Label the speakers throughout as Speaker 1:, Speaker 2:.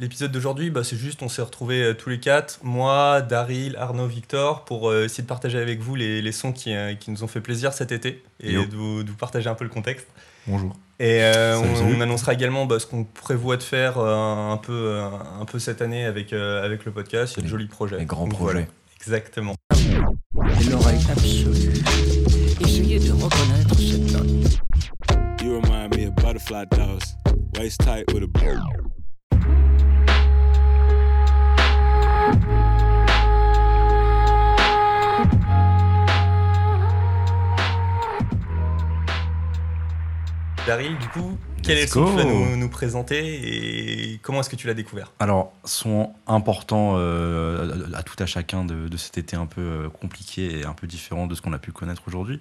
Speaker 1: L'épisode d'aujourd'hui, bah, c'est juste, on s'est retrouvés euh, tous les quatre, moi, Daryl, Arnaud, Victor, pour euh, essayer de partager avec vous les, les sons qui, euh, qui nous ont fait plaisir cet été et de vous, de vous partager un peu le contexte.
Speaker 2: Bonjour.
Speaker 1: Et euh, on, annoncera également bah, ce qu'on prévoit de faire euh, un, peu, euh, un peu cette année avec, euh, avec le podcast. Il y a de jolis projets.
Speaker 2: Grands
Speaker 1: voilà. Exactement.
Speaker 3: L'oreille absolue. Essayez de reconnaître cette note.
Speaker 4: You remind me of butterfly dolls, waist tight with a
Speaker 1: Daryl, du coup, quel est le son que tu vas nous, nous présenter et comment est-ce que tu l'as découvert?
Speaker 2: Alors, son important euh, à tout à chacun de, de cet été un peu euh, compliqué et un peu différent de ce qu'on a pu connaître aujourd'hui.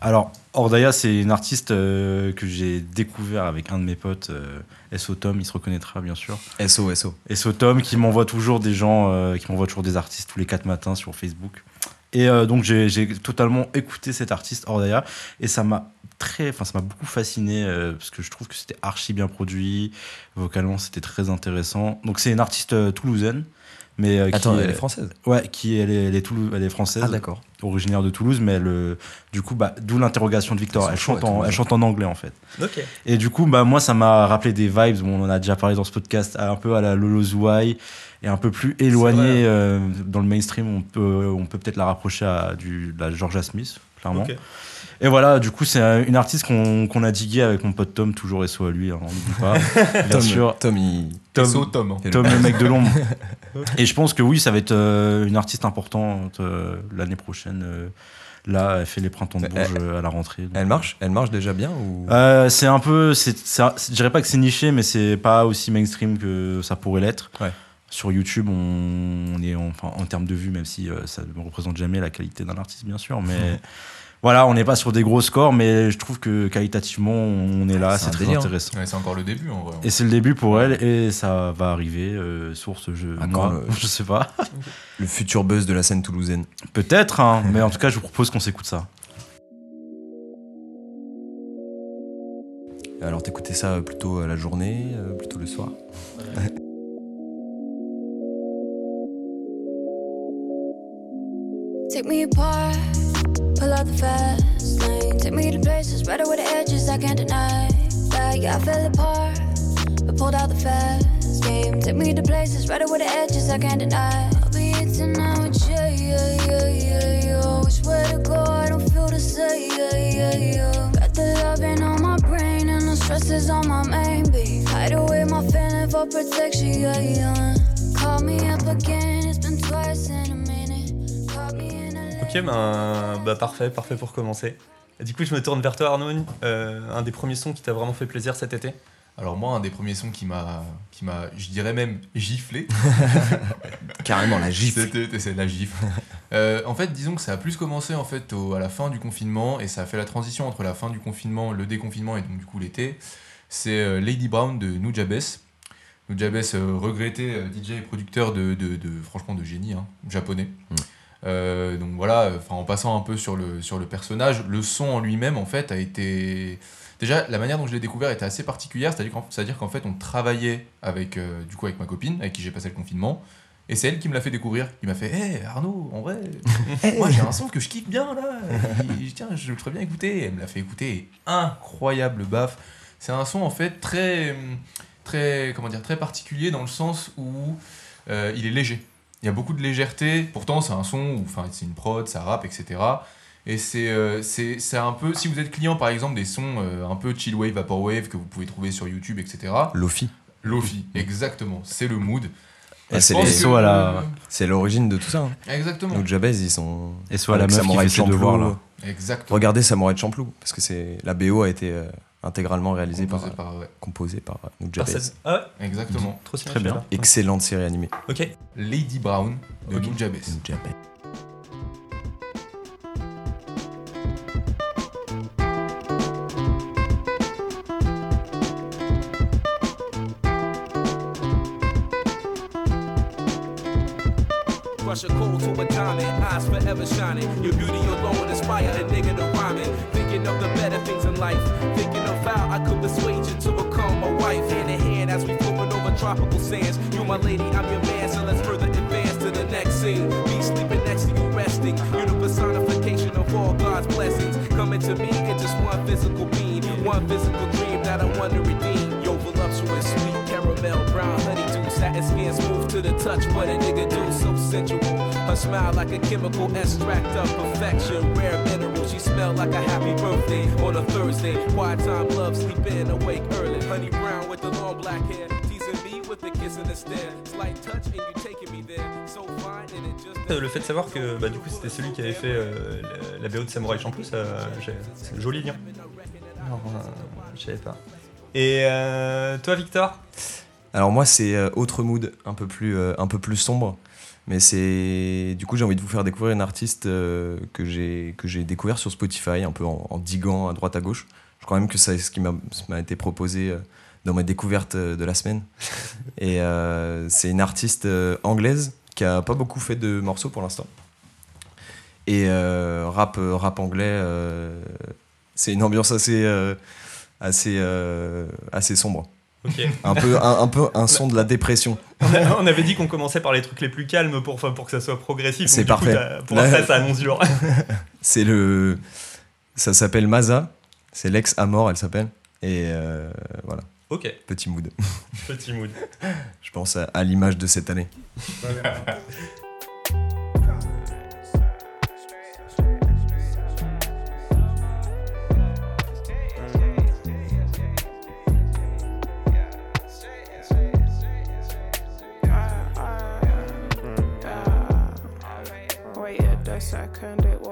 Speaker 2: Alors, Ordaya, c'est une artiste euh, que j'ai découvert avec un de mes potes, euh, SO Tom, il se reconnaîtra bien sûr.
Speaker 5: SO, SO.
Speaker 2: SO Tom qui m'envoie toujours des gens, euh, qui m'envoie toujours des artistes tous les quatre matins sur Facebook. Et euh, donc j'ai totalement écouté cet artiste Ordaya et ça m'a très, enfin ça m'a beaucoup fasciné euh, parce que je trouve que c'était archi bien produit, vocalement c'était très intéressant. Donc c'est une artiste euh, toulousaine, mais euh,
Speaker 5: Attends,
Speaker 2: qui
Speaker 5: elle est française?
Speaker 2: Ouais, qui elle est, elle est, Toulou- elle est française,
Speaker 5: Ah, d'accord.
Speaker 2: originaire de Toulouse, mais elle, euh, du coup bah d'où l'interrogation de Victor.
Speaker 5: Sont
Speaker 2: Elle chante en,
Speaker 5: Toulouse.
Speaker 2: elle chante en anglais en fait.
Speaker 1: Ok.
Speaker 2: Et du coup, bah, moi, ça m'a rappelé des vibes. Bon, on en a déjà parlé dans ce podcast, un peu à la Lolo Zouai et un peu plus
Speaker 1: vrai.
Speaker 2: éloigné euh, dans le mainstream. On peut, on peut peut-être la rapprocher à du, la Georgia Smith, clairement. Et voilà, du coup, c'est une artiste qu'on qu'on a digué avec mon pote Tom, toujours SO à lui, hein, on n'oublie pas. Bien
Speaker 5: Tom,
Speaker 2: sûr.
Speaker 5: Tom, il.
Speaker 2: Tom,
Speaker 6: SO Tom. hein.
Speaker 2: Tom, le mec de l'ombre. Et je pense que oui, ça va être euh, une artiste importante euh, l'année prochaine. euh, là, elle fait les printemps de Bourges à la rentrée. donc,
Speaker 5: Elle marche Elle marche déjà bien ou?
Speaker 2: C'est un peu, je dirais pas que c'est niché, mais c'est pas aussi mainstream que ça pourrait l'être.
Speaker 5: Ouais.
Speaker 2: Sur YouTube, on, on est en, enfin, en termes de vues, même si euh, ça ne représente jamais la qualité d'un artiste, bien sûr, mais voilà, on n'est pas sur des gros scores, mais je trouve que qualitativement, on est là,
Speaker 5: C'est
Speaker 2: c'est très
Speaker 5: délire.
Speaker 2: intéressant.
Speaker 6: Ouais, c'est encore le début en vrai.
Speaker 2: Et c'est le début pour elle, et ça va arriver. euh, source, je,
Speaker 5: Ah,
Speaker 2: moi,
Speaker 5: le-
Speaker 2: je sais pas.
Speaker 5: le futur buzz de la scène toulousaine
Speaker 2: Peut-être, hein, mais en tout cas, je vous propose qu'on s'écoute ça.
Speaker 5: Alors t'écoutais ça plutôt à la journée, euh, plutôt le soir?
Speaker 7: Take me apart, pull out the fast lane. Take me to places better with the edges I can't deny. Yeah, yeah, I fell apart, but pulled out the fast game. Take me to places better with the edges I can't deny. I'll be here tonight with you, yeah, yeah, yeah, yeah. We swear to God, I don't feel the same, yeah, yeah, yeah. Got the loving on my brain and the stress is on my main beat. Hide away my feeling for protection, yeah, yeah. Call me up again, it's been twice in a minute. Caught me
Speaker 1: Ok, ben, bah, parfait, parfait pour commencer. Du coup, je me tourne vers toi, Arnaud. Euh, un des premiers sons qui t'a vraiment fait plaisir cet été?
Speaker 6: Alors moi, un des premiers sons qui m'a, qui m'a, je dirais même giflé,
Speaker 5: Carrément, la gifle.
Speaker 6: c'était c'est la gifle. Euh, en fait, disons que ça a plus commencé en fait au- à la fin du confinement et ça a fait la transition entre la fin du confinement, le déconfinement et donc du coup l'été. C'est euh, Lady Brown de Nujabes. Nujabes, euh, regretté euh, DJ et producteur de, de, de- franchement de génie, hein, japonais.
Speaker 5: Mm.
Speaker 6: Euh, donc voilà, en passant un peu sur le, sur le personnage, le son en lui-même en fait a été Déjà, la manière dont je l'ai découvert était assez particulière, c'est-à-dire qu'en, fait, on travaillait avec, euh, du coup, avec ma copine, avec qui j'ai passé le confinement, et c'est elle qui me l'a fait découvrir. Il m'a fait Hé Arnaud, en vrai, moi j'ai un son que je kiffe bien là, Et, tiens, je le ferais bien écouter. Et elle me l'a fait écouter, et incroyable baffe. C'est un son en fait très, très, comment dire, très particulier dans le sens où euh, il est léger. Il y a beaucoup de légèreté, pourtant c'est un son enfin, c'est une prod, ça rappe, etc. Et c'est euh, c'est c'est un peu, si vous êtes client par exemple des sons euh, un peu chill wave, vaporwave que vous pouvez trouver sur YouTube, etc.
Speaker 5: Lofi.
Speaker 6: Lofi, exactement, c'est le mood.
Speaker 5: Ah,
Speaker 6: Je
Speaker 5: c'est les-
Speaker 6: que-
Speaker 2: SO à la-
Speaker 5: C'est l'origine de tout ça. Hein.
Speaker 6: Exactement.
Speaker 5: Donc Jabez, ils sont.
Speaker 2: Et soit la meuf qui fait
Speaker 5: Champloo.
Speaker 2: devoirs, là.
Speaker 6: Exactement.
Speaker 5: Regardez Samouraï de Champloo, parce que c'est la BO a été euh, intégralement réalisée
Speaker 6: Composé
Speaker 5: par,
Speaker 6: par- ouais,
Speaker 5: composée par euh,
Speaker 1: Par
Speaker 5: Nujabes.
Speaker 1: cette- Ah ouais,
Speaker 6: Exactement.
Speaker 1: trop
Speaker 2: Très bien.
Speaker 5: Excellente série animée.
Speaker 1: Ok.
Speaker 6: Lady Brown de
Speaker 1: Ok.
Speaker 6: Nujabes.
Speaker 5: Nujabes.
Speaker 8: Crush a cold to a diamond, eyes forever shining. Your beauty alone inspire a nigga to rhyming. Thinking of the better things in life. Thinking of how I could persuade you to become my wife. Hand in hand as we flipping over tropical sands. You my lady, I'm your man, so let's further advance to the next scene. Me sleeping next to you, resting. You're the personification of all God's blessings. Coming to me in just one physical being, one physical dream that I want to redeem. Yo, voluptuous, sweet caramel, brown honeydew, smooth to the touch, what a nigga do, so sensual. Her smile like a chemical extract of perfection, rare mineral. She smell like a happy birthday on a Thursday. Quiet time, love, awake early. Honey brown with the long black hair, teasing me with a kiss and a stare. Slight touch and you taking me there, so fine and it just.
Speaker 1: Euh, Le fait de savoir que bah, du coup c'était celui qui avait fait euh, la, la BO de Samurai Champloo, c'est joli lien. Alors, euh, je savais pas. Et euh, toi Victor?
Speaker 5: Alors moi c'est euh, autre mood, un peu plus, euh, un peu plus sombre. Mais c'est du coup j'ai envie de vous faire découvrir une artiste euh, que j'ai que j'ai découvert sur Spotify, un peu en, en diguant à droite à gauche. Je crois même que c'est ce qui m'a été proposé euh, dans ma découverte de la semaine. Et euh, c'est une artiste anglaise qui a pas beaucoup fait de morceaux pour l'instant. Et rap rap anglais, c'est une ambiance assez assez euh, assez sombre. Un peu, un, un peu un son de la dépression.
Speaker 1: on, a- on avait dit qu'on commençait par les trucs les plus calmes pour, enfin, pour que ça soit progressif.
Speaker 5: C'est
Speaker 1: coup,
Speaker 5: parfait.
Speaker 1: pour
Speaker 5: Là-
Speaker 1: après ça annonce dur.
Speaker 5: C'est le. Ça s'appelle Maza. C'est l'ex Amor, elle s'appelle. Et euh, voilà,
Speaker 1: ok,
Speaker 5: petit mood.
Speaker 1: petit mood.
Speaker 5: Je pense à, à l'image de cette année.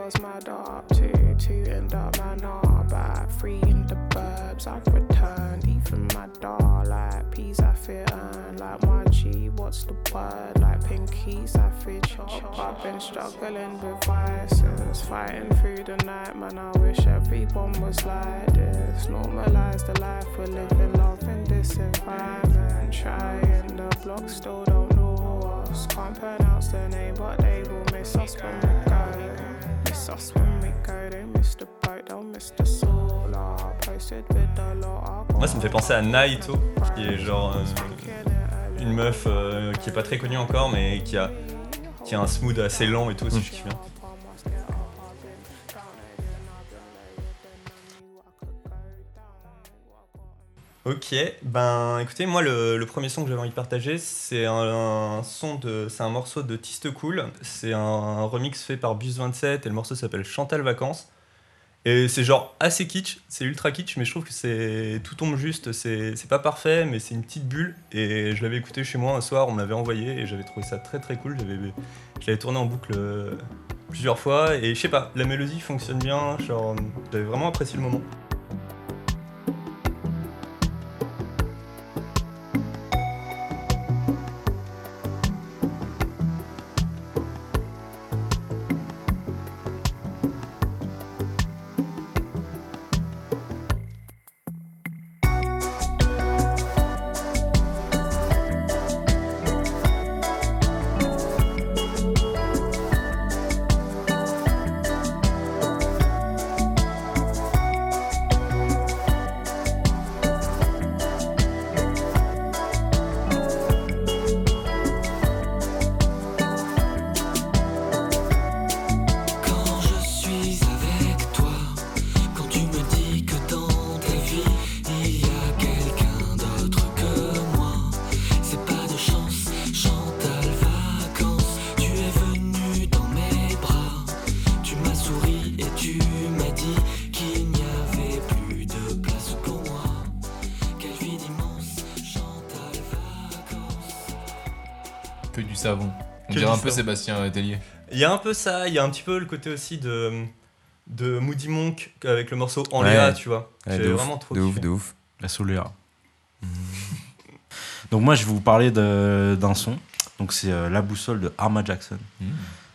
Speaker 9: Was mad up two, two end up up back three in the burbs. I've returned, even my dar like peas I fit earn like my G. What's the word? Like pinkies I chop. I've been struggling with vices, fighting through the night. Man, I wish everyone was like this. Normalize the life we're living, love in this environment. Trying the block, still don't know us. Can't pronounce the name, but they will miss us when we go. Lot.
Speaker 1: Moi ça me fait penser à Naito, qui est genre euh, une meuf euh, qui est pas très connue encore, mais qui a, qui a un smooth assez lent et tout, si je kiffe bien. Ok, ben écoutez, moi le, premier son que j'avais envie de partager, c'est un, son de, c'est un morceau de Tiste Cool. C'est un, remix fait par Bus 27 et le morceau s'appelle Chantal Vacances. Et c'est genre assez kitsch, c'est ultra kitsch, mais je trouve que c'est tout tombe juste. C'est pas parfait, mais c'est une petite bulle. Et je l'avais écouté chez moi un soir, on m'avait envoyé et j'avais trouvé ça très très cool. Je l'avais tourné en boucle euh, plusieurs fois et je sais pas, la mélodie fonctionne bien. Genre, j'avais vraiment apprécié le moment.
Speaker 6: Sébastien Tellier.
Speaker 1: Il y a un peu ça, il y a un petit peu le côté aussi de, de Moody Monk avec le morceau En Léa,
Speaker 5: Ouais.
Speaker 1: tu vois.
Speaker 5: Ouais,
Speaker 1: J'ai
Speaker 5: de ouf,
Speaker 1: vraiment trop
Speaker 5: de ouf, de ouf.
Speaker 2: La Soléa. Donc moi je vais vous parler d'un son. Donc c'est euh, La Boussole de Arma Jackson.
Speaker 6: Mmh.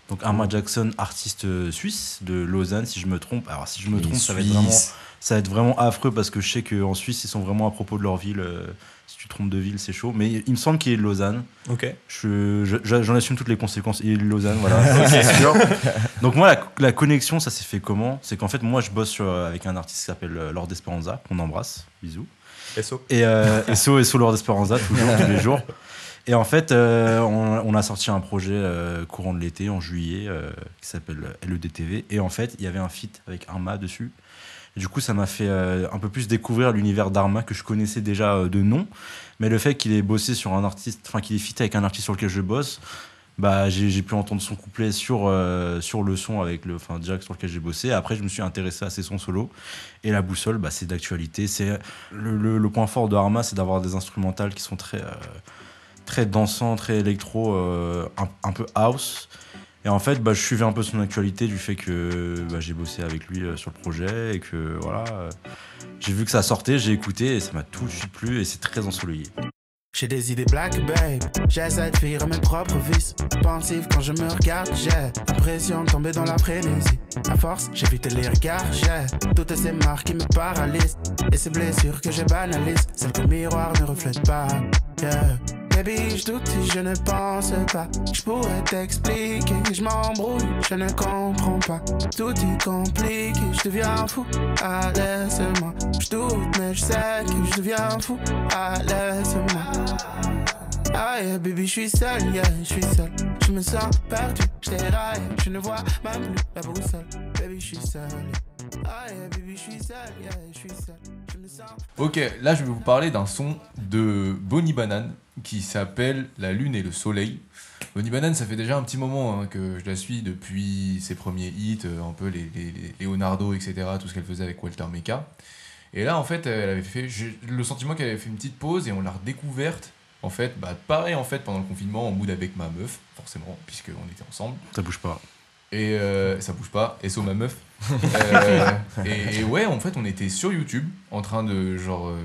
Speaker 2: Donc Arma Jackson, artiste euh, suisse de Lausanne, si je me trompe. Alors si je me trompe, ça va, être vraiment, ça va être vraiment affreux parce que je sais qu'en Suisse, ils sont vraiment à propos de leur ville. euh, si tu te trompes de ville, c'est chaud. Mais il me semble qu'il est de Lausanne.
Speaker 1: Ok.
Speaker 2: Je- je- J'en assume toutes les conséquences. Il est de Lausanne, voilà. c'est sûr. Donc moi, la, la connexion, ça s'est fait comment? C'est qu'en fait, moi, je bosse sur- avec un artiste qui s'appelle euh, Lord Esperanza, qu'on embrasse. Bisous.
Speaker 1: SO.
Speaker 2: Et euh, SO, SO Lord Esperanza, toujours, tous les jours. Et en fait, euh, on, a sorti un projet euh, courant de l'été, en juillet, euh, qui s'appelle LEDTV. Et en fait, il y avait un feat avec Arma dessus. Du coup, ça m'a fait un peu plus découvrir l'univers d'Arma que je connaissais déjà de nom. Mais le fait qu'il ait bossé sur un artiste, enfin qu'il ait fit avec un artiste sur lequel je bosse, bah, j'ai pu entendre son couplet sur, sur le son avec le, enfin, direct sur lequel j'ai bossé. Après, je me suis intéressé à ses sons solo. Et la boussole, bah, c'est d'actualité. C'est le, point fort de Arma, c'est d'avoir des instrumentales qui sont très, très dansants, très électro, euh, un, peu house. Et en fait, bah, je suivais un peu son actualité du fait que bah, j'ai bossé avec lui euh, sur le projet et que voilà, euh, j'ai vu que ça sortait, j'ai écouté et ça m'a tout de suite plu et c'est très ensoleillé.
Speaker 10: J'ai des idées black, babe. J'essaie de fuir mes propres vices. Pensif quand je me regarde, j'ai l'impression de tomber dans la frénésie. À force, j'évite les regards, j'ai toutes ces marques qui me paralysent. Et ces blessures que je banalise, celles que le miroir ne reflète pas. Yeah. Baby, je doute si je ne pense pas. Je pourrais t'expliquer, je m'embrouille, je ne comprends pas. Tout est compliqué, je deviens fou. Ah, laisse-moi. Je doute, mais je sais que je deviens fou. Ah, laisse-moi. Ah, yeah, baby, je suis seul, yeah, je suis seul. Je me je
Speaker 6: Ok, là je vais vous parler d'un son de Bonnie Banane qui s'appelle La Lune et le Soleil. Bonnie Banane, ça fait déjà un petit moment hein, que je la suis depuis ses premiers hits, euh, un peu les, Leonardo, etc., tout ce qu'elle faisait avec Walter Meka. Et là, en fait, elle avait fait le sentiment qu'elle avait fait une petite pause et on l'a redécouverte. En fait, bah, pareil, en fait, pendant le confinement, en mood avec ma meuf, forcément, puisqu'on était ensemble.
Speaker 2: Ça bouge pas.
Speaker 6: Et euh, ça bouge pas, et so ma meuf. Euh, et, et ouais, en fait, on était sur YouTube en train de, genre, euh,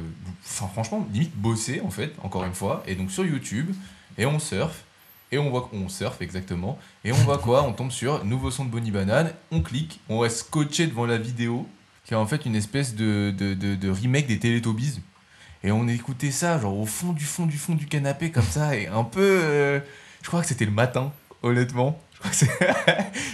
Speaker 6: enfin, franchement, limite bosser, en fait, encore une fois. Et donc sur YouTube, et on surfe, et on voit qu'on surfe exactement. Et on voit quoi? On tombe sur nouveau son de Bonnie Banane, on clique, on reste scotché devant la vidéo, qui est en fait une espèce de, de, de, de remake des Teletubbies. Et on écoutait ça, genre au fond du fond du fond du canapé, comme ça, et un peu. euh, je crois que c'était le matin, honnêtement.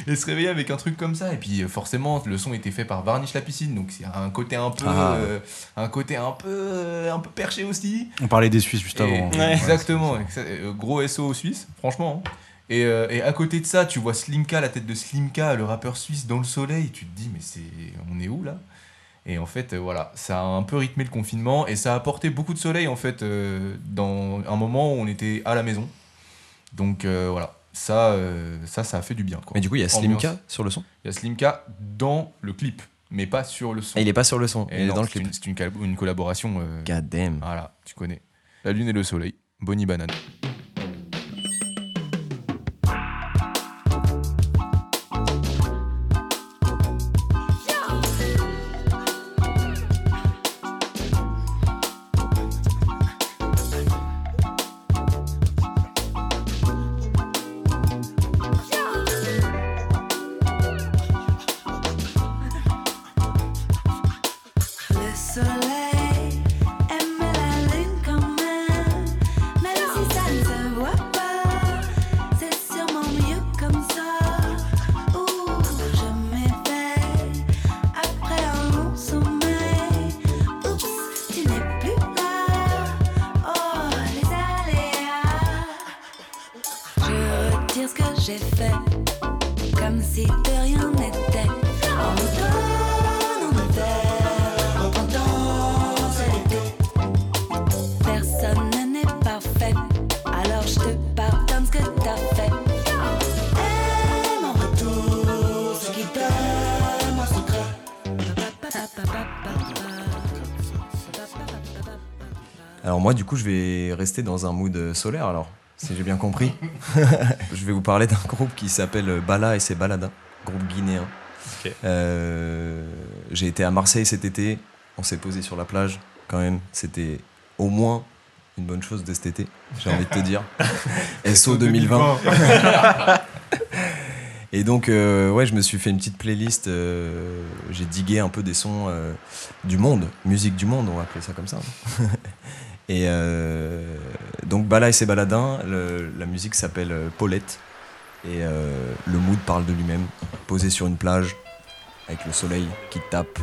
Speaker 6: Et se réveiller avec un truc comme ça. Et puis euh, forcément, le son était fait par Varnish la piscine, donc c'est un côté un peu.
Speaker 5: Ah.
Speaker 6: euh, un côté un peu. euh, un peu perché aussi.
Speaker 2: On parlait des Suisses juste
Speaker 6: Et-
Speaker 2: avant.
Speaker 6: Exactement. exa- euh, Gros SO aux Suisses, franchement. hein. Et, euh, et à côté de ça, tu vois Slimka, la tête de Slimka, le rappeur suisse dans le soleil. et Tu te dis, mais c'est, on est où là? Et en fait, euh, voilà, ça a un peu rythmé le confinement et ça a apporté beaucoup de soleil en fait euh, dans un moment où on était à la maison. Donc euh, voilà, ça, ça, ça a fait du bien. Quoi.
Speaker 5: Mais du coup, il y a. Slimka sur le son?
Speaker 6: Il y a Slimka dans le clip, mais pas sur le son.
Speaker 5: Ah, il est pas sur le son,
Speaker 6: Et
Speaker 5: il est dans le clip.
Speaker 6: C'est une collaboration. euh,
Speaker 5: God damn.
Speaker 6: Voilà, tu connais. La lune et le soleil, Bonnie Banane.
Speaker 5: Rester dans un mood solaire alors, si j'ai bien compris. je vais vous parler d'un groupe qui s'appelle Bala et ses Baladins, groupe guinéen. Euh, j'ai été à Marseille cet été, on s'est posé sur la plage quand même, c'était au moins une bonne chose de cet été, j'ai envie de te dire. SO 2020. Et donc, euh, ouais, je me suis fait une petite playlist. euh, j'ai digué un peu des sons euh, du monde, musique du monde, on va appeler ça comme ça. et euh, donc, Bala et ses baladins, la musique s'appelle euh, Paulette. Et euh, le mood parle de lui-même, posé sur une plage, avec le soleil qui tape.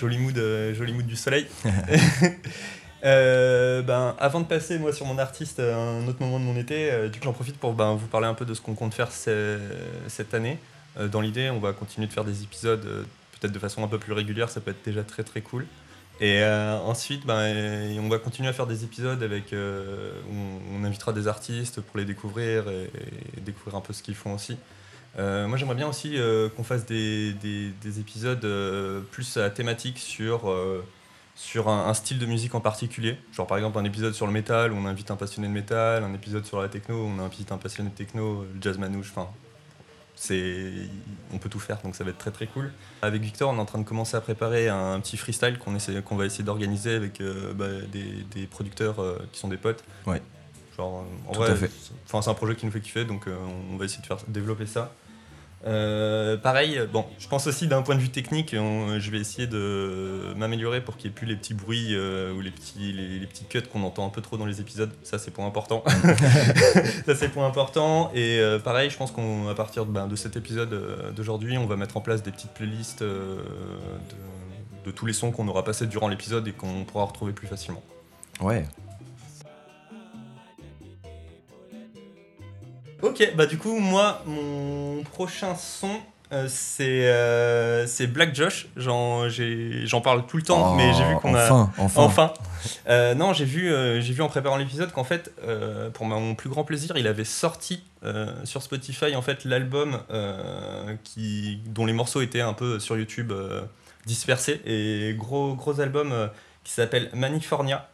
Speaker 1: Joli mood, euh, joli mood du soleil. Euh, ben, avant de passer moi sur mon artiste à un autre moment de mon été, euh, du coup j'en profite pour ben, vous parler un peu de ce qu'on compte faire ce- cette année. Euh, dans l'idée, on va continuer de faire des épisodes euh, peut-être de façon un peu plus régulière, ça peut être déjà très très cool. Et euh, ensuite, ben, euh, on va continuer à faire des épisodes avec euh, où on, on invitera des artistes pour les découvrir et, et découvrir un peu ce qu'ils font aussi. Euh, moi, j'aimerais bien aussi euh, qu'on fasse des, des- des épisodes euh, plus à thématique sur, sur un, style de musique en particulier. Genre, par exemple, un épisode sur le métal où on invite un passionné de métal, un épisode sur la techno où on invite un passionné de techno, le jazz manouche, enfin. On peut tout faire, donc ça va être très très cool. Avec Victor, on est en train de commencer à préparer un, petit freestyle qu'on qu'on va essayer d'organiser avec bah, des, des producteurs qui sont des potes.
Speaker 5: Ouais.
Speaker 1: Genre, en
Speaker 5: Tout
Speaker 1: vrai,
Speaker 5: à fait.
Speaker 1: c'est- Enfin, c'est un projet qui nous fait kiffer, donc euh, on va essayer de faire développer ça. Euh, pareil, bon, je pense aussi d'un point de vue technique, on- je vais essayer de m'améliorer pour qu'il n'y ait plus les petits bruits euh, ou les petits, les, les petits cuts qu'on entend un peu trop dans les épisodes. Ça, c'est point important. ça, c'est point important. Et euh, pareil, je pense qu'à partir de, ben, de cet épisode d'aujourd'hui, on va mettre en place des petites playlists de, de tous les sons qu'on aura passés durant l'épisode et qu'on pourra retrouver plus facilement.
Speaker 5: Ouais.
Speaker 1: Ok, bah du coup, moi, mon prochain son, euh, c'est euh, c'est Black Josh. J'en parle tout le temps,
Speaker 5: Oh,
Speaker 1: mais j'ai vu qu'on a.
Speaker 5: enfin, enfin.
Speaker 1: Euh, non, j'ai vu, j'ai vu en préparant l'épisode qu'en fait, pour mon plus grand plaisir, il avait sorti sur Spotify en fait l'album qui dont les morceaux étaient un peu sur YouTube dispersés et gros gros album qui s'appelle Manifornia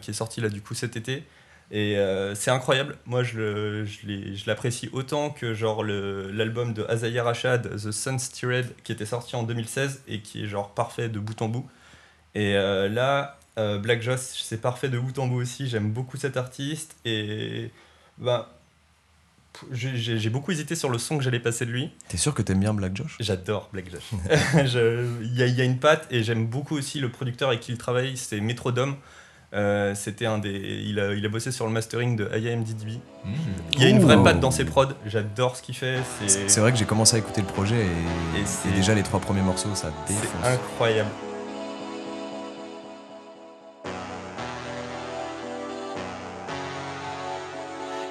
Speaker 1: qui est sorti là du coup cet été. Et euh, c'est incroyable. Moi, je, je l'apprécie autant que genre l'album de Azaya Rashad, The Sun Steered, qui était sorti en 2016 et qui est genre parfait de bout en bout. Et euh, là, euh, Black Joss, c'est parfait de bout en bout aussi. J'aime beaucoup cet artiste. Et ben, p- j'ai beaucoup hésité sur le son que j'allais passer de lui.
Speaker 5: T'es sûr que t'aimes bien Black Josh
Speaker 1: J'adore Black Josh. Il y, y a une patte et j'aime beaucoup aussi le producteur avec qui il travaille, c'est Metrodome. Euh, C'était un des. Il a, il a bossé sur le mastering de IAMDDB. Il y a une vraie patte dans ses prods. J'adore ce qu'il fait.
Speaker 5: C'est c'est vrai que j'ai commencé à écouter le projet et,
Speaker 1: c'est-
Speaker 5: et déjà les trois premiers morceaux, ça défonce.
Speaker 1: C'est incroyable.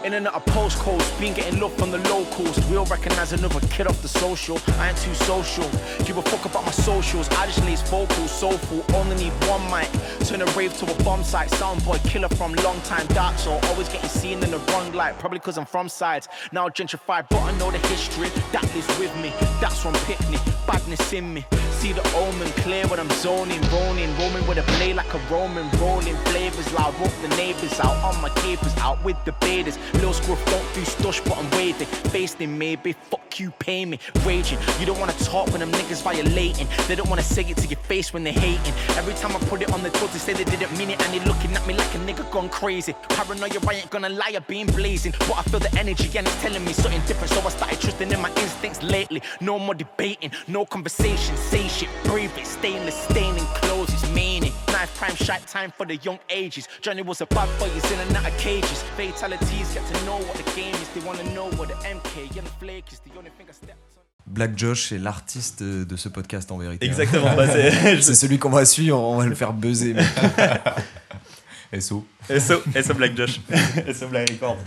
Speaker 11: In and out of postcodes, been getting love from the locals. We'll recognize another kid off the social. I ain't too social. Give a fuck about my socials. I just lace vocals, soulful. Only need one mic. Turn a rave to a bomb site. Soundboy killer from long time dark soul. Always getting seen in the wrong light. Probably cause I'm from sides. Now gentrified, but I know the history. That is with me. That's from picnic. Badness in me. See the omen clear when I'm zoning, rolling, roaming with a blade like a Roman, rolling flavors loud, rope the neighbors out on my capers, out with the baiters. Lil scruff don't do stush, but I'm waving, faced in maybe. Fuck you, pay me, raging. You don't wanna talk when them niggas violating. They don't wanna say it to your face when they're hating. Every time I put it on the toes, they say they didn't mean it, and they looking at me like a nigga gone crazy. Paranoia, I ain't gonna lie, I've been blazing, but I feel the energy and it's telling me something different. So I started trusting in my instincts lately. No more debating, no conversation. Say shit, breathe it. Stainless, staining clothes, it's meaning. Knife prime, shot time for the young ages. Johnny was a bad boy, he's in and out of cages. Fatalities get to know what the game is. They wanna know what the MK, yellow flake is. The only thing I stepped on.
Speaker 5: Black Josh est l'artiste de ce podcast en vérité.
Speaker 1: Exactement, bah, c'est-
Speaker 5: c'est celui qu'on va suivre, on va le faire buzzer.
Speaker 6: SO.
Speaker 1: SO, SO Black Josh. SO Black Record.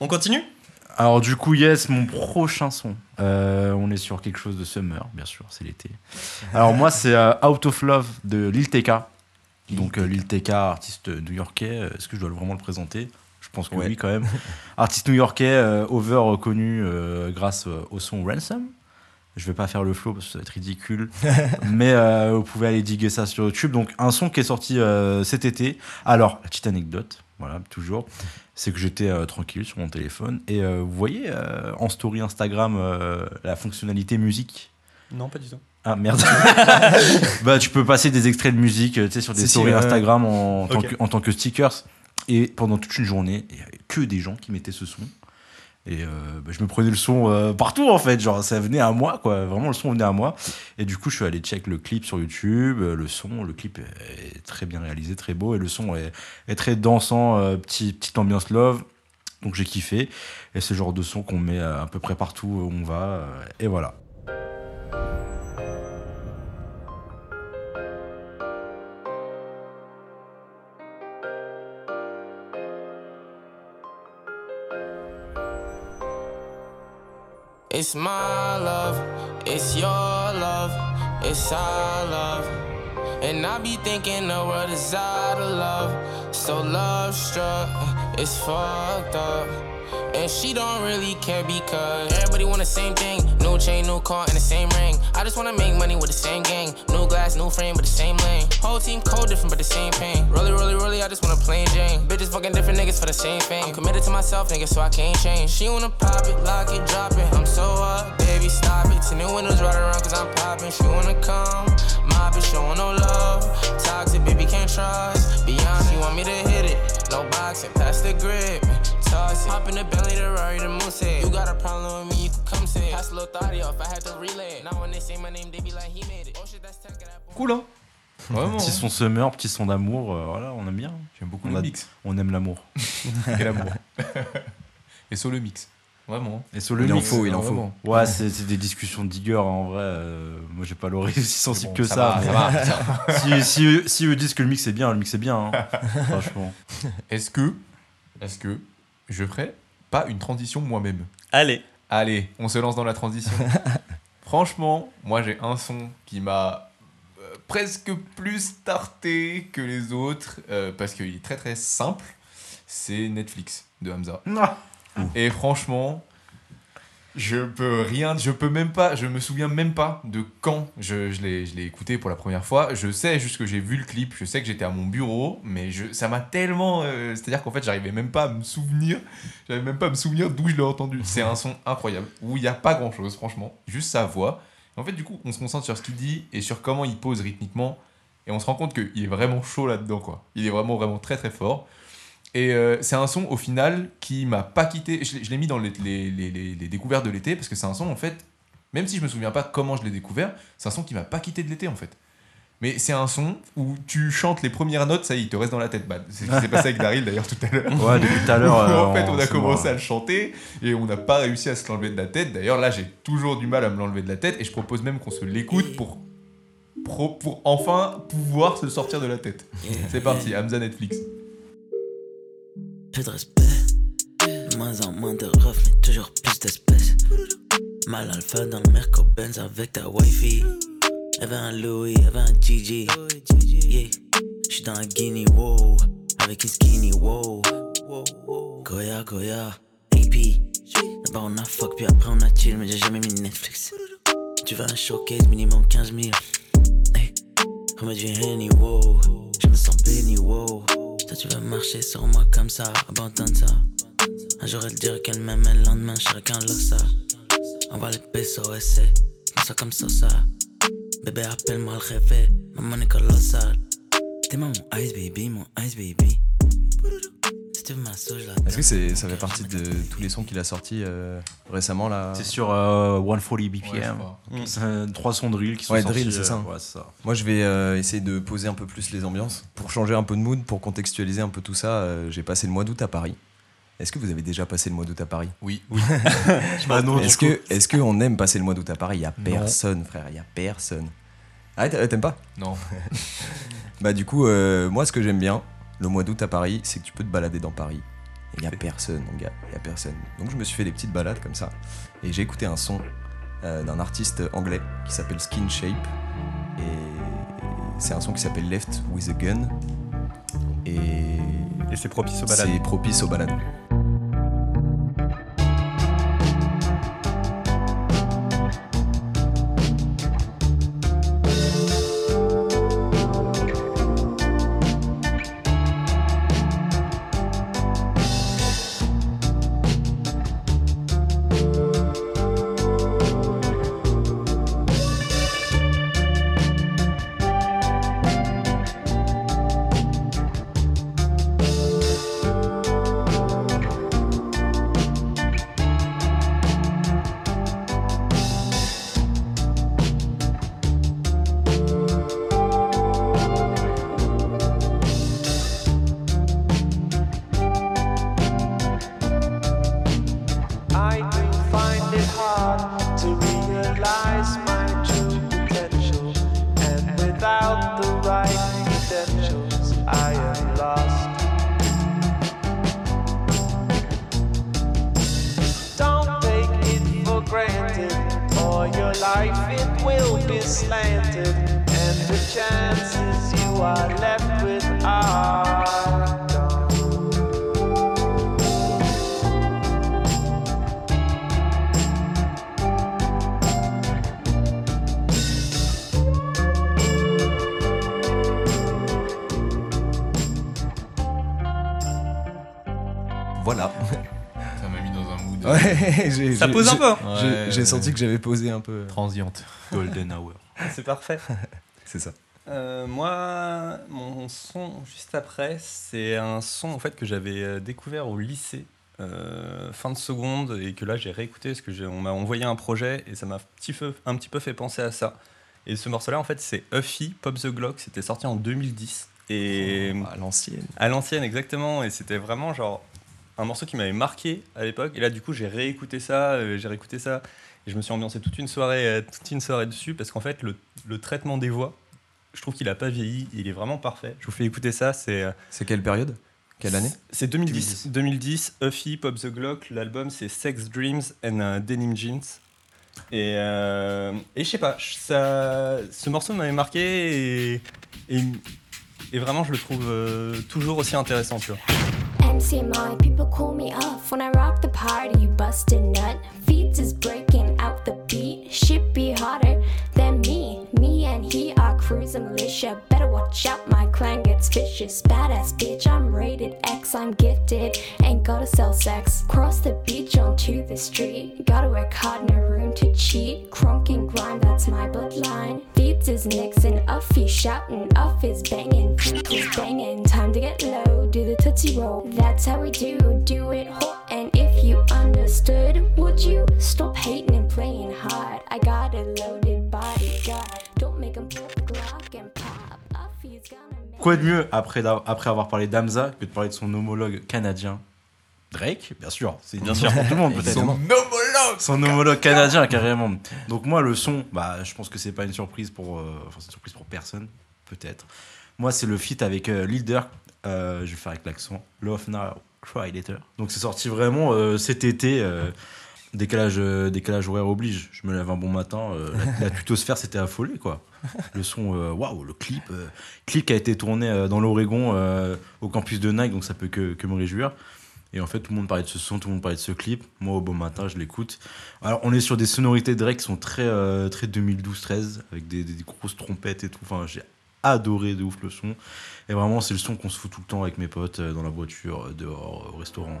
Speaker 1: On continue?
Speaker 2: Alors du coup, yes, mon prochain son. Euh, on est sur quelque chose de summer, bien sûr, c'est l'été. Alors moi, c'est euh, Out of Love de Lil TK. Donc euh, Lil TK, artiste new-yorkais. Est-ce que je dois vraiment le présenter? Je pense que
Speaker 5: Ouais.
Speaker 2: oui, quand même. artiste new-yorkais, over connu grâce au son Ransom. Je vais pas faire le flow parce que ça va être ridicule. Mais vous pouvez aller diguer ça sur YouTube. Donc, un son qui est sorti cet été. Alors, petite anecdote, voilà, toujours. C'est que j'étais euh, tranquille sur mon téléphone. Et euh, vous voyez euh, en story Instagram la fonctionnalité musique?
Speaker 1: Non, pas du tout.
Speaker 2: ah merde. bah tu peux passer des extraits de musique, tu sais, sur des
Speaker 5: si,
Speaker 2: stories. Instagram en, tant que, en tant que stickers. Et pendant toute une journée, il y avait que des gens qui mettaient ce son. Et euh, bah, je me prenais le son euh, partout en fait, genre ça venait à moi quoi, vraiment le son venait à moi. Et du coup je suis allé check le clip sur YouTube, euh, le son, le clip est très bien réalisé, très beau et le son est, très dansant, petit, petite ambiance love. Donc j'ai kiffé. Et c'est le genre de son qu'on met à peu près partout où on va. et voilà.
Speaker 12: It's my love, it's your love, it's our love. And I be thinking the world is out of love. So love struck, it's fucked up. And she don't really care because everybody want the same thing. New chain, new car, and the same ring. I just wanna make money with the same gang. New glass, new frame, but the same lane. Whole team code different, but the same pain. Really, really, really, I just wanna plain Jane. Bitches fucking different niggas for the same thing. I'm committed to myself, nigga, so I can't change. She wanna pop it, lock it, drop it. I'm so up, baby, stop it. Ten new windows right around, cause I'm popping. She wanna come, mop it, showing no love. Toxic, baby, can't trust. Beyond, you want me to hit it. No boxing, pass the grip. Toss it. Hop in the Bentley, the Rari, the Moose head. You got a problem with me, you can come say. it. Pass a little thotty off, I had to relay it. Now when they say my name, they be like, he made it. Oh shit, that's tech.
Speaker 6: Cool, hein? Vraiment.
Speaker 2: Petit son summer, petit son d'amour, euh, voilà, on aime bien.
Speaker 6: J'aime beaucoup
Speaker 2: on
Speaker 6: le
Speaker 2: a-
Speaker 6: mix.
Speaker 2: On aime l'amour.
Speaker 6: Quel amour. Et sur le mix. Vraiment.
Speaker 2: Et sur le
Speaker 5: Il en faut, il en
Speaker 6: vraiment.
Speaker 5: faut.
Speaker 2: Ouais, c'est c'est des discussions de digger hein, en vrai. euh, moi, j'ai pas l'oreille aussi sensible
Speaker 6: bon,
Speaker 2: que
Speaker 6: ça
Speaker 2: ça.
Speaker 6: va,
Speaker 2: mais-
Speaker 6: ça va, ça
Speaker 2: si, si, eux- si eux disent que le mix est bien, le mix est bien. hein. Franchement.
Speaker 6: Est-ce que, est-ce que je ferais pas une transition moi-même?
Speaker 1: Allez.
Speaker 6: Allez, on se lance dans la transition. Franchement, moi j'ai un son qui m'a euh, presque plus starté que les autres euh, parce qu'il est très très simple. C'est Netflix de Hamza. Et franchement, je peux rien, je peux même pas, je me souviens même pas de quand je, je l'ai écouté pour la première fois. Je sais juste que j'ai vu le clip, je sais que j'étais à mon bureau, mais je, ça m'a tellement. euh, C'est-à-dire qu'en fait, j'arrivais même pas à me souvenir, j'arrivais même pas à me souvenir d'où je l'ai entendu. C'est un son incroyable, où il n'y a pas grand chose, franchement, juste sa voix. En fait, du coup, on se concentre sur ce qu'il dit et sur comment il pose rythmiquement, et on se rend compte qu'il est vraiment chaud là-dedans, quoi. Il est vraiment, vraiment très, très fort. Et euh, c'est un son au final qui m'a pas quitté. Je l'ai- mis dans les, les- les- les- les découvertes de l'été parce que c'est un son en fait, même si je me souviens pas comment je l'ai découvert, c'est un son qui m'a pas quitté de l'été en fait. Mais c'est un son où tu chantes les premières notes, ça y est, il te reste dans la tête. Bah, c'est ce qui s'est passé avec Daryl d'ailleurs tout à l'heure.
Speaker 2: Ouais, depuis tout à l'heure, euh,
Speaker 6: en fait,
Speaker 2: on-
Speaker 6: on a commencé à le chanter et on n'a pas réussi à se l'enlever de la tête. D'ailleurs, là, j'ai toujours du mal à me l'enlever de la tête et je propose même qu'on se l'écoute pour, pour enfin pouvoir se le sortir de la tête. C'est parti, Hamza Netflix.
Speaker 13: De respect, moins en moins de refs, mais toujours plus d'espèces. Mal alpha dans le Merco Benz avec ta wifey. Elle un Louis, elle un Gigi. Yeah, j'suis dans la Guinea, wow, avec une skinny, wow. Goya, Goya, AP. D'abord on a fuck, puis après on a chill, mais j'ai jamais mis Netflix. Tu veux un showcase minimum 15 000. Hey, remets du Henny, wow. Je me sens béni, wow. Toi tu vas marcher sur moi comme ça, abandonne ça. Un jour elle dirait qu'elle m'aime, et le lendemain losa. On va les pesos, essaie, comme ça comme ça, ça. Bébé appelle-moi le réveil, maman est colossale. T'es mon ice baby, mon ice baby.
Speaker 5: Est-ce que c'est, ça fait partie de tous les sons qu'il a sortis euh, récemment là
Speaker 2: C'est sur euh, 140 BPM.
Speaker 5: Ouais,
Speaker 2: euh, trois sons drill qui sont
Speaker 5: Ouais,
Speaker 2: sortis.
Speaker 5: drill, c'est
Speaker 2: euh,
Speaker 5: ça.
Speaker 2: ouais, c'est ça.
Speaker 5: Moi, je vais euh, essayer de poser un peu plus les ambiances. Pour changer un peu de mood, pour contextualiser un peu tout ça, euh, j'ai passé le mois d'août à Paris. Est-ce que vous avez déjà passé le mois d'août à Paris?
Speaker 6: Oui.
Speaker 5: oui.
Speaker 2: Bah non,
Speaker 5: est-ce que, est-ce qu'on aime passer le mois d'août à Paris? Il y a personne, frère, il y a personne. Ah, t'a- t'aimes pas?
Speaker 6: Non.
Speaker 5: bah du coup, euh, moi, ce que j'aime bien, le mois d'août à Paris, c'est que tu peux te balader dans Paris. Il y a personne, mon gars, il y a personne. Donc je me suis fait des petites balades comme ça, et j'ai écouté un son euh, d'un artiste anglais qui s'appelle Skin Shape, et c'est un son qui s'appelle Left with a Gun, et,
Speaker 1: Et c'est propice aux balades.
Speaker 5: C'est propice aux balades.
Speaker 6: Ça
Speaker 1: pose un peu.
Speaker 5: j'ai-
Speaker 6: Ouais,
Speaker 5: J'ai
Speaker 6: ouais.
Speaker 5: senti que j'avais posé un peu.
Speaker 6: Transiente.
Speaker 2: Golden Hour.
Speaker 1: C'est parfait.
Speaker 5: C'est ça.
Speaker 1: Euh, moi, mon son juste après, c'est un son en fait que j'avais euh, découvert au lycée, euh, fin de seconde, et que là j'ai réécouté parce que on m'a envoyé un projet et ça m'a petit peu, un petit peu fait penser à ça. Et ce morceau-là, en fait, c'est Huffy Pop the Glock. C'était sorti en 2010 et
Speaker 5: Oh, à l'ancienne.
Speaker 1: À l'ancienne, exactement. Et c'était vraiment genre un morceau qui m'avait marqué à l'époque. Et là, du coup, j'ai réécouté ça, euh, j'ai réécouté ça, et je me suis ambiancé toute une soirée, euh, toute une soirée dessus parce qu'en fait, le, le traitement des voix, je trouve qu'il a pas vieilli. Il est vraiment parfait. Je vous fais écouter ça. C'est euh,
Speaker 5: C'est quelle période? Quelle année?
Speaker 1: C'est 2010. 2010. Huffy Pop the Glock. L'album, c'est Sex Dreams and Denim Jeans. Et, et je sais pas, ça, ce morceau m'avait marqué et, et, et vraiment, je le trouve toujours aussi intéressant, tu vois.
Speaker 7: MCMI, people call me off when I rock the party. You bust a nut. Feet is breaking out the beat. Shit be harder than me. Me and he are cruising militia. Better watch out, my clan gets vicious. Badass bitch, I'm rated X, I'm gifted. Ain't gotta sell sex. Cross the beach onto the street. Gotta work hard in a room to cheat. Crunk and grind, that's my bloodline. Beats is Nixon, Uffy shouting, Uff is banging, Feet is banging. Time to get low, do the tootsie roll. That's how we do, do it hot. And if you understood, would you stop hating and playing hard? I got a loaded
Speaker 2: Quoi de mieux après, après avoir parlé d'Amza que de parler de son homologue canadien? Drake, bien sûr, c'est bien sûr pour tout le monde peut-être.
Speaker 6: Son homologue
Speaker 2: Son homologue canadien carrément. Donc moi le son, bah je pense que c'est pas une surprise pour, euh, enfin c'est une surprise pour personne peut-être. Moi c'est le feat avec euh, Lil Durk, euh, je vais faire avec l'accent, Love Now, Cry Later. Donc c'est sorti vraiment euh, cet été. Euh, Décalage, décalage horaire oblige. Je me lève un bon matin. euh, la, la tutosphère s'était affolée, quoi. Le son, euh, waouh, le clip. euh, clip qui a été tourné dans l'Oregon, euh, au campus de Nike, donc ça peut que, que me réjouir. Et en fait, tout le monde parlait de ce son, tout le monde parlait de ce clip. Moi, au bon matin, je l'écoute. Alors, on est sur des sonorités de Drake qui sont très, très 2012-13, avec des, des grosses trompettes et tout. Enfin, j'ai adoré de ouf le son. Et vraiment, c'est le son qu'on se fout tout le temps avec mes potes, dans la voiture, dehors, au restaurant.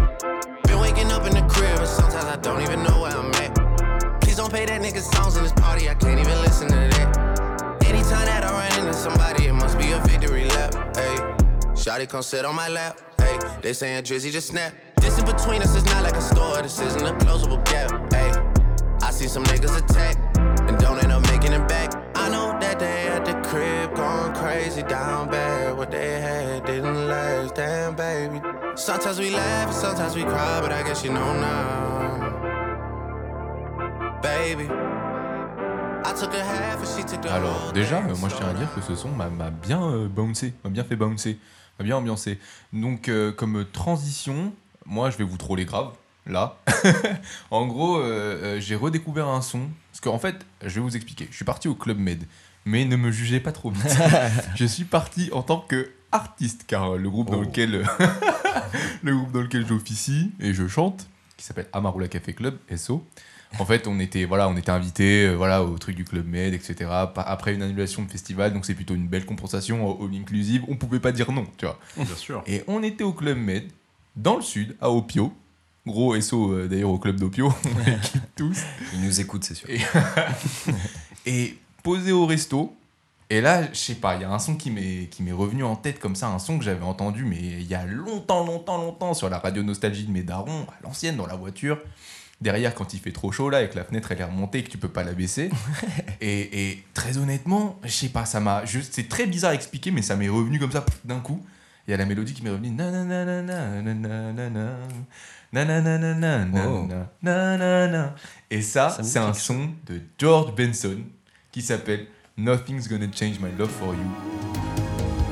Speaker 14: Up in the crib, and sometimes I don't even know where I'm at. Please don't pay that nigga songs in this party, I can't even listen to that. Anytime that I run into somebody, it must be a victory lap. Hey, Shotty come sit on my lap. Hey, they saying Drizzy just snap. This in between us is not like a store, this isn't a closable gap. Hey, I see some niggas attack and don't end up making it back. I know that they at the crib going crazy down bad. What they had didn't last, damn baby. Sometimes we laugh and sometimes we cry, but I guess you know now, baby. I took a half and she took the
Speaker 6: Alors déjà, moi je tiens à dire que ce son m'a m'a bien euh, bouncé, m'a bien fait bouncer, m'a bien ambiancé. Donc euh, comme transition, moi je vais vous troller grave, là. en gros, euh, euh, j'ai redécouvert un son, parce qu'en fait, je vais vous expliquer. Je suis parti au Club Med, mais ne me jugez pas trop vite. je suis parti en tant que artiste, car euh, le groupe dans
Speaker 5: Oh.
Speaker 6: lequel le groupe dans lequel j'officie et je chante, qui s'appelle Amarula Café Club, SO. En fait, on était, voilà, on était invités euh, voilà, au truc du Club Med, etc. Après une annulation de festival, donc c'est plutôt une belle compensation au all inclusive. On pouvait pas dire non, tu vois.
Speaker 2: Bien sûr.
Speaker 6: Et on était au Club Med, dans le sud, à Opio. Gros SO euh, d'ailleurs au club d'Opio. On les kiffe tous.
Speaker 5: Ils nous écoutent, c'est sûr.
Speaker 6: Et, et posé au resto. Et là, je sais pas, il y a un son qui m'est revenu en tête comme ça, un son que j'avais entendu, mais il y a longtemps, longtemps, longtemps, sur la radio nostalgie de mes darons, à l'ancienne, dans la voiture. Derrière, quand il fait trop chaud, là, et que la fenêtre elle est remontée et que tu peux pas la baisser. et, et très honnêtement, je sais pas, ça m'a. C'est très bizarre à expliquer, mais ça m'est revenu comme ça, d'un coup. Il y a la mélodie qui m'est revenue.
Speaker 5: Oh.
Speaker 6: Et ça,
Speaker 1: Ça
Speaker 6: c'est un son de George Benson qui s'appelle Nothing's Gonna Change My Love for You.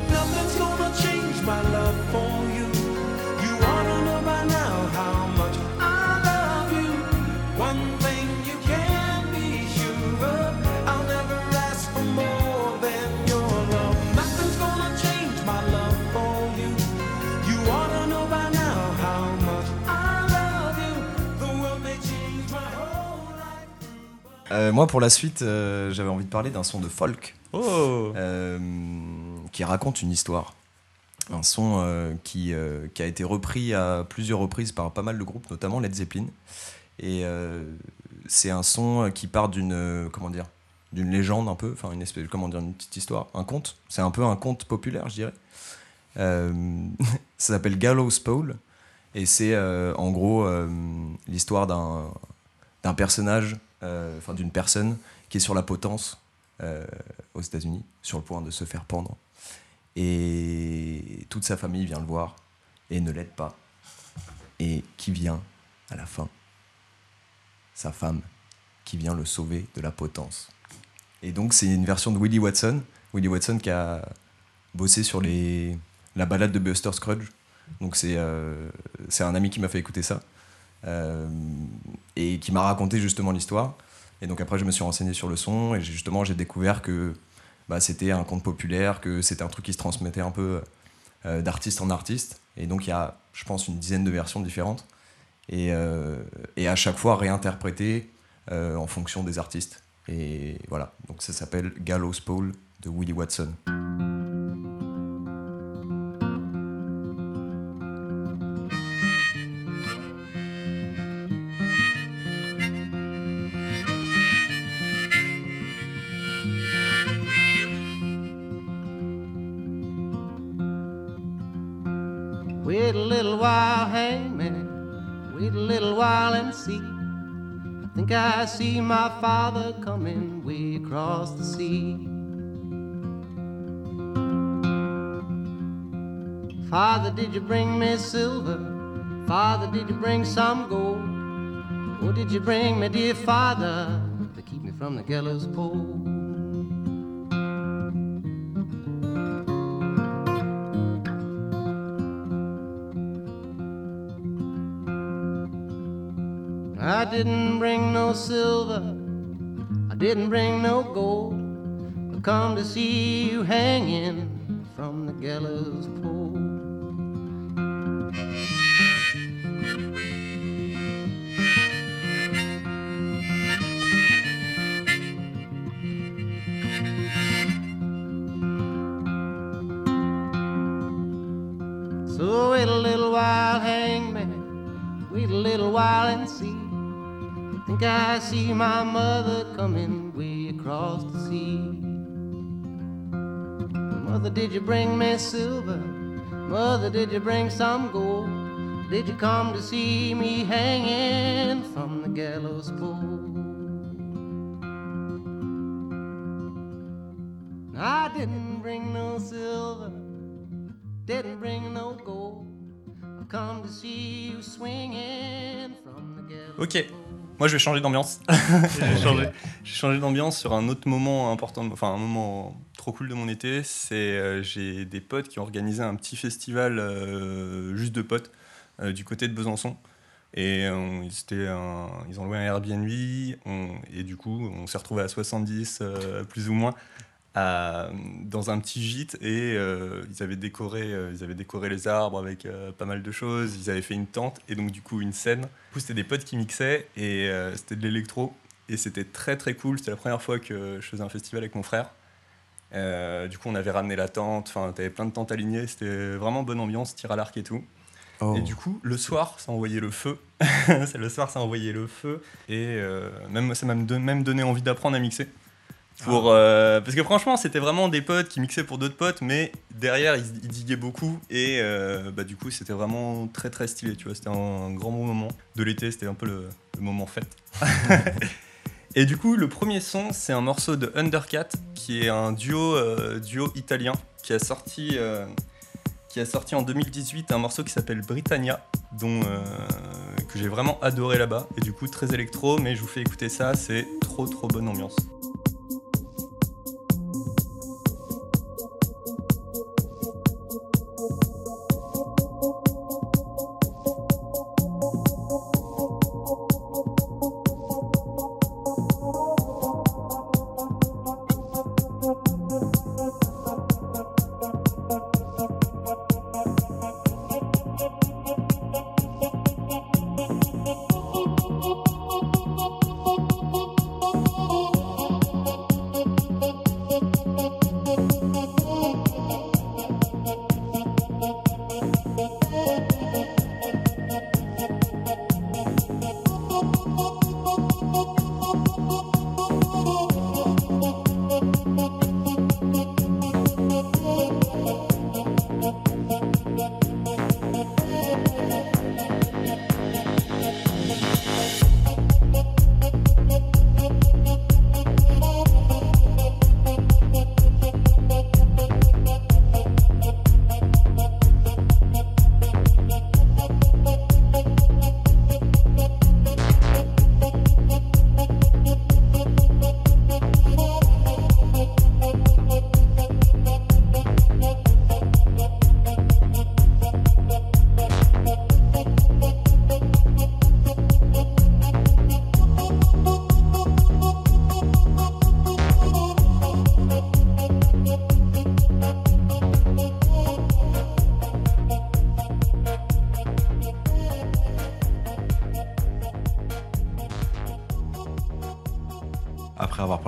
Speaker 15: Nothing's gonna change my love for you.
Speaker 5: Euh, moi, pour la suite, euh, j'avais envie de parler d'un son de folk
Speaker 1: Oh
Speaker 5: euh, qui raconte une histoire. Un son qui, qui a été repris à plusieurs reprises par pas mal de groupes, notamment Led Zeppelin. Et c'est un son qui part d'une comment dire d'une légende un peu, enfin une espèce comment dire une petite histoire, un conte. C'est un peu un conte populaire, je dirais. Euh, ça s'appelle Gallows Pole et c'est euh, en gros euh, l'histoire d'un d'un personnage, enfin d'une personne qui est sur la potence euh, aux États-Unis, sur le point de se faire pendre. Et toute sa famille vient le voir et ne l'aide pas. Et qui vient à la fin? Sa femme, qui vient le sauver de la potence. Et donc c'est une version de Willie Watson, Willie Watson qui a bossé sur la balade de Buster Scruggs. Donc c'est euh, c'est un ami qui m'a fait écouter ça euh, et qui m'a raconté justement l'histoire. Et donc après je me suis renseigné sur le son et justement j'ai découvert que bah, c'était un conte populaire, que c'était un truc qui se transmettait un peu euh, d'artiste en artiste. Et donc il y a, je pense, une dizaine de versions différentes. Et, euh, à chaque fois réinterprétées euh, en fonction des artistes. Et voilà, donc ça s'appelle Gallows Pole de Willie Watson.
Speaker 16: See my father coming way across the sea. Father, did you bring me silver? Father, did you bring some gold? Or did you bring me, dear father, to keep me from the gallows pole? I didn't bring no silver, I didn't bring no gold. I come to see you hanging from the gallows pole. Think I see my mother coming way across the sea. Mother, did you bring me silver? Mother, did you bring some gold? Did you come to see me hanging from the gallows pole? I didn't bring no silver, didn't bring no gold. I've come to see you swinging from the gallows
Speaker 1: Ok, moi je vais changer d'ambiance. j'ai changé, d'ambiance sur un autre moment important, enfin un moment trop cool de mon été. C'est euh, j'ai des potes qui ont organisé un petit festival euh, juste de potes euh, du côté de Besançon. Et ils, étaient un- ils ont loué un Airbnb on- et du coup on s'est retrouvé à 70 euh, plus ou moins à- dans un petit gîte et euh, ils avaient décoré euh, ils avaient décoré les arbres avec euh, pas mal de choses ils avaient fait une tente et donc du coup une scène du coup c'était des potes qui mixaient et c'était de l'électro et c'était très très cool c'était la première fois que je faisais un festival avec mon frère du coup on avait ramené la tente enfin t'avais plein de tentes alignées c'était vraiment bonne ambiance tir à l'arc et tout
Speaker 5: Oh.
Speaker 1: Et du coup, le soir, ça envoyait le feu. Le soir, ça envoyait le feu. Et même, ça m'a même donné envie d'apprendre à mixer. Pour, euh, parce que franchement, c'était vraiment des potes qui mixaient pour d'autres potes, mais derrière, ils, ils diguaient beaucoup. Et euh, bah, du coup, c'était vraiment très très stylé. Tu vois, c'était un, grand bon moment de l'été. C'était un peu le, le moment fête. et du coup, le premier son, c'est un morceau de Undercat, qui est un duo, euh, duo italien qui a sorti. qui a sorti en 2018 un morceau qui s'appelle Britannia, dont, euh, que j'ai vraiment adoré là-bas. Et du coup, très électro, mais je vous fais écouter ça, c'est trop trop bonne ambiance.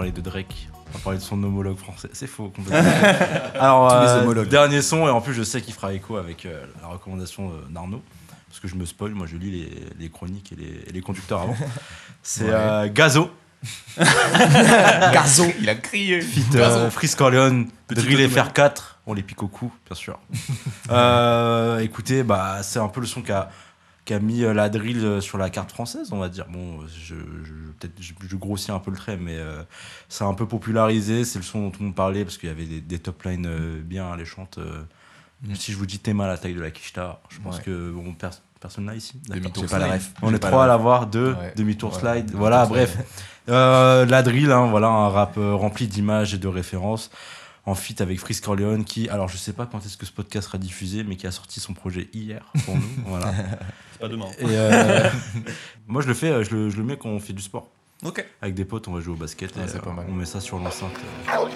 Speaker 2: Parlé de Drake, on va parler de son homologue français. C'est faux, complètement. Alors, euh, dernier son, et en plus, je sais qu'il fera écho avec euh, la recommandation d'Arnaud. Parce que je me spoil, moi je lis les, les chroniques et les, et les conducteurs avant. C'est
Speaker 6: Ouais.
Speaker 2: euh, Gazo.
Speaker 6: Gazo. Il a crié.
Speaker 2: Fit euh, Freeze Corleone,
Speaker 6: Petit
Speaker 2: Drill
Speaker 6: automate.
Speaker 2: FR4. On les pique au cou, bien sûr. Euh, écoutez, bah, c'est un peu le son qu'a qu'a mis euh, la drill euh, sur la carte française, on va dire. Bon, je, je- peut-être je, je grossis un peu le trait, mais euh, c'est un peu popularisé. C'est le son dont tout le monde parlait parce qu'il y avait des, des top lines euh, bien alléchantes. euh. Si je vous dis Théma, la taille de la Kishta, je pense
Speaker 5: Ouais.
Speaker 2: que bon, pers- personne là ici.
Speaker 5: Demi-tour la slide. ref.
Speaker 2: On est trois à l'avoir, deux,
Speaker 5: Ouais.
Speaker 2: demi-tour
Speaker 5: Voilà.
Speaker 2: slide. Voilà, bref. Euh, la drill, hein, voilà, un rap rempli d'images et de références en feat avec Freeze Corleone qui, alors je sais pas quand est-ce que ce podcast sera diffusé, mais qui a sorti son projet hier pour nous. Voilà.
Speaker 1: C'est pas demain.
Speaker 2: Et euh, moi je le fais, euh, je le, je le mets quand on fait du sport.
Speaker 1: Ok.
Speaker 2: Avec des potes, on va jouer au basket. Et,
Speaker 6: c'est
Speaker 2: euh,
Speaker 6: pas mal.
Speaker 2: On met ça sur l'enceinte. euh.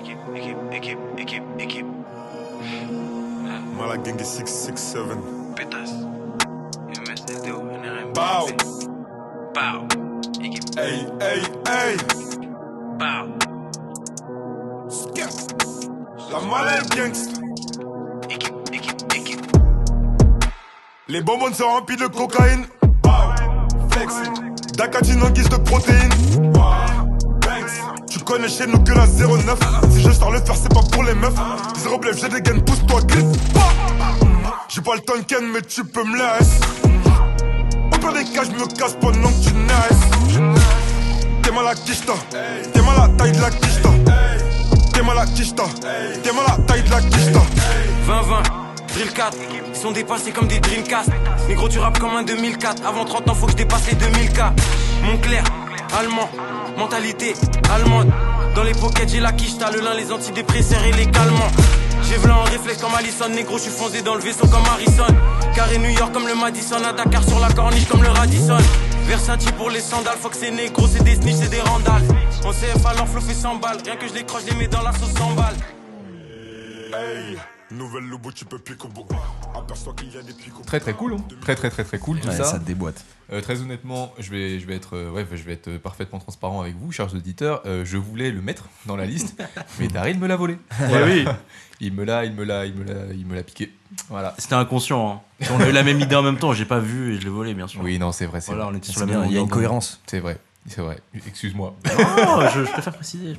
Speaker 17: Équipe, équipe, équipe, équipe.
Speaker 18: Mala Gengi 667.
Speaker 17: Pétasse. MSDO, NRM.
Speaker 18: Bow.
Speaker 17: Pow. Équipe.
Speaker 18: Hey, hey, hey.
Speaker 17: Pow.
Speaker 18: La Mala Gangsta.
Speaker 17: Équipe, équipe, équipe.
Speaker 18: Les bonbons sont remplis de cocaïne. Bow. Flex. D'acatine en guise de protéines. Wow. Tu connais chez nous que la 09. Si je sors le faire, c'est pas pour les meufs. Zéro blef, j'ai des gaines, pousse-toi, glisse. J'ai pas le Tonken, mais tu peux me laisser. Au pire des cas, je me casse pendant que tu naisses. T'es mal à Kishta. T'es mal à la taille de la Kishta. T'es mal à Kishta. T'es mal taille de la Kishta.
Speaker 19: 20-20, Drill 4, ils sont dépassés comme des Dreamcast. Négro, tu rappes comme un 2004. Avant 30 ans, faut que je dépasse les 2000K. Montclair, allemand, mentalité allemande. Dans les pockets, j'ai la quiche, le lin, les antidépresseurs et les calmants. J'ai v'là en réflexe comme Allison, négro, je suis foncé dans le vaisseau comme Harrison. Carré New York comme le Madison, à Dakar sur la corniche comme le Radisson. Versace pour les sandales, faut que c'est négro, c'est des snitch, c'est des randales. On CF alors flow fait 100 balles, rien que je les croche, je les mets dans la sauce 100 balles.
Speaker 18: Hey, nouvelle lobo, tu peux piquer au bout. À
Speaker 6: Très très cool, hein. très très très très cool tout
Speaker 5: Ouais,
Speaker 6: ça.
Speaker 5: ça déboîte.
Speaker 6: Euh, très honnêtement, je vais, je vais être, euh, ouais, je vais être parfaitement transparent avec vous, chers auditeurs. Euh, je voulais le mettre dans la liste, mais Daryl me l'a volé.
Speaker 2: Eh oui.
Speaker 6: Il me l'a, il me l'a, il me l'a, il me l'a piqué. Voilà.
Speaker 2: C'était inconscient. hein. On a eu la même idée en même temps, j'ai pas vu et je l'ai volé, bien sûr.
Speaker 6: Oui, non, c'est vrai. c'est
Speaker 2: Voilà,
Speaker 6: vrai.
Speaker 2: on était sur la même longueur d'onde.
Speaker 6: C'est vrai, c'est vrai. Excuse-moi.
Speaker 2: Non, je, je préfère préciser.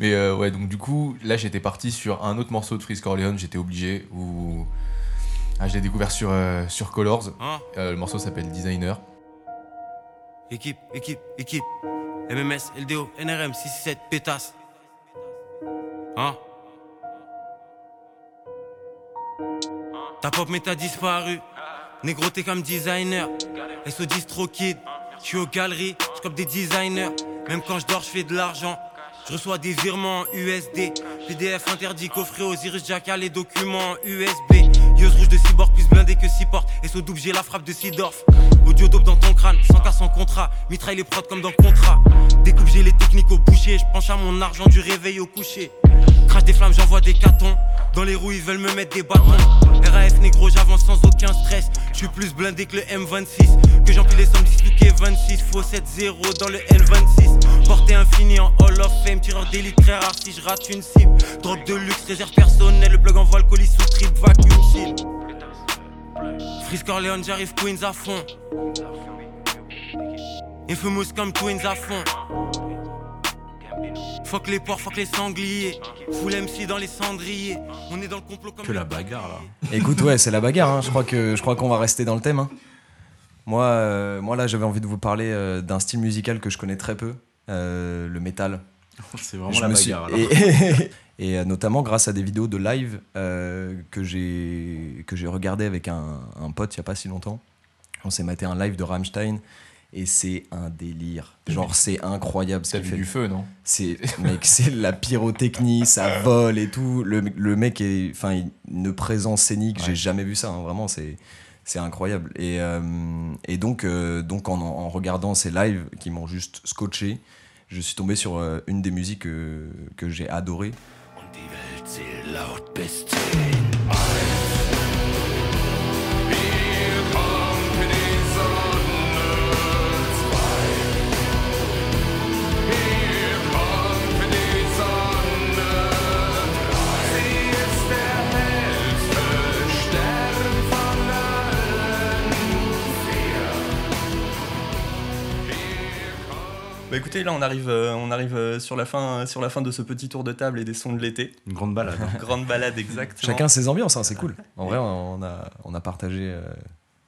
Speaker 6: Mais euh, ouais, donc du coup, là j'étais parti sur un autre morceau de Freeze Corleone, j'étais obligé. Où... Ah, je l'ai découvert sur, euh, sur Colors.
Speaker 19: Hein
Speaker 6: Euh, le morceau s'appelle Designer.
Speaker 19: Équipe, équipe, équipe. MMS, LDO, NRM, 667, pétasse. Hein Ta pop méta disparu. Négro, t'es comme designer. SO distro kid. J'suis aux galeries, j'cope des designers. Même quand je dors, j'fais de l'argent. Je reçois des virements en USD. PDF interdit, coffret Osiris Jackal, les documents en USB. Yeux rouge de cyborg plus blindé que 6 portes. SO double, j'ai la frappe de Sidorf. Audio dope dans ton crâne, sans cas sans contrat. Mitraille les prods comme dans contrat. Découpe, j'ai les techniques au boucher. Je penche à mon argent du réveil au coucher. Crache des flammes, j'envoie des catons. Dans les roues, ils veulent me mettre des bâtons. RAF négro, j'avance sans aucun stress. Je suis plus blindé que le M26. Que j'empile les sommes disloquées 26. Faux 7-0 dans le L26. Portée infinie en Hall of Fame. Tireur d'élite très rare si je rate une cible. Drogue de luxe, réserve personnelle. Le plug envoie le colis sous trip vacuum seal. Freeze Corleone, j'arrive Queens à fond. Infamous comme Twins à fond. Fuck les porcs, fuck les sangliers. Full MC dans les cendriers. On est dans le complot comme
Speaker 2: Que la bagarre là.
Speaker 5: Écoute, ouais, c'est la bagarre. hein. Je crois que je crois qu'on va rester dans le thème. hein. Moi, euh, moi là, j'avais envie de vous parler euh, d'un style musical que je connais très peu, euh, le métal.
Speaker 2: C'est vraiment
Speaker 5: Je
Speaker 2: la
Speaker 5: suis-
Speaker 2: bagarre. alors.
Speaker 5: Et, et, notamment grâce à des vidéos de live que j'ai que j'ai regardé avec un, un pote il y a pas si longtemps. On s'est maté un live de Rammstein et c'est un délire. Genre c'est incroyable ce
Speaker 6: T'as
Speaker 5: qu'il
Speaker 6: vu
Speaker 5: fait.
Speaker 6: du feu, non?
Speaker 5: C'est mec, c'est la pyrotechnie, ça vole et tout. Le, le mec est, enfin, il- une présence scénique, j'ai jamais vu ça. hein, vraiment, c'est c'est incroyable. Et, euh, et donc, euh, donc en, en regardant ces lives qui m'ont juste scotché, je suis tombé sur euh, une des musiques euh, que j'ai adorées.
Speaker 1: Bah écoutez, là on arrive, euh, on arrive euh, sur, la fin, sur la fin de ce petit tour de table et des sons de l'été.
Speaker 2: Une grande balade. hein.
Speaker 1: grande balade, exactement.
Speaker 5: Chacun ses ambiances, hein, c'est cool. En vrai, on a, on a partagé euh,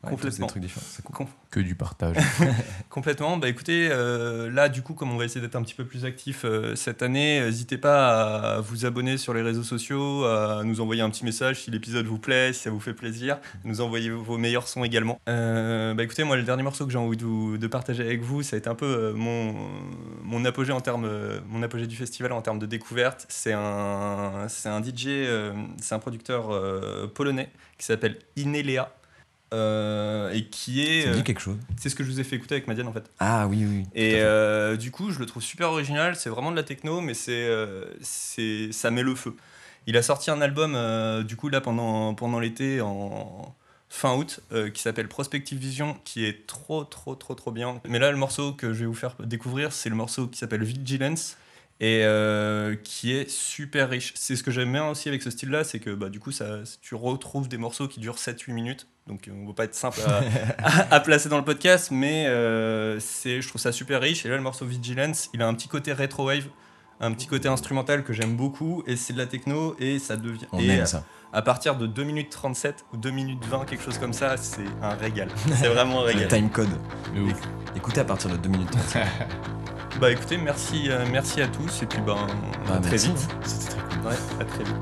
Speaker 1: Complètement.
Speaker 5: trucs différents. Cool.
Speaker 6: Que du partage.
Speaker 1: Complètement. Bah écoutez, euh, là du coup, comme on va essayer d'être un petit peu plus actif euh, cette année, n'hésitez pas à vous abonner sur les réseaux sociaux, à nous envoyer un petit message si l'épisode vous plaît, si ça vous fait plaisir, nous envoyer vos meilleurs sons également. Euh, bah écoutez, moi le dernier morceau que j'ai envie de, partager avec vous, ça a été un peu mon, mon apogée en termes, mon apogée du festival en termes de découverte. C'est un, c'est un DJ, c'est un producteur polonais qui s'appelle Inelea. Euh, et qui est.
Speaker 5: Ça me dit
Speaker 1: euh,
Speaker 5: quelque chose.
Speaker 1: C'est ce que je vous ai fait écouter avec Madiane en fait.
Speaker 5: Ah oui, oui.
Speaker 1: Et euh, du coup, je le trouve super original. C'est vraiment de la techno, mais c'est, c'est, ça met le feu. Il a sorti un album, du coup, là, pendant, pendant l'été, en fin août, qui s'appelle Prospective Vision, qui est trop, trop, trop, trop bien. Mais là, le morceau que je vais vous faire découvrir, c'est le morceau qui s'appelle Vigilance et euh, qui est super riche. C'est ce que j'aime bien aussi avec ce style-là, c'est que bah, du coup, ça, tu retrouves des morceaux qui durent 7-8 minutes. Donc, on ne va pas être simple à, à- à placer dans le podcast, mais euh, c'est, je trouve ça super riche. Et là, le morceau Vigilance, il a un petit côté retro-wave, un petit côté instrumental que j'aime beaucoup, et c'est de la techno, et ça devient.
Speaker 5: On
Speaker 1: et
Speaker 5: aime
Speaker 1: à-
Speaker 5: ça.
Speaker 1: À partir de 2 minutes 37 ou 2 minutes 20, quelque chose comme ça, c'est un régal. C'est vraiment un régal.
Speaker 5: Le time code. Écoutez à partir de 2 minutes 30.
Speaker 1: Bah écoutez, merci, euh, merci à tous, et puis ben, à
Speaker 5: Bah,
Speaker 1: très vite. C'était très cool. Ouais, à très vite.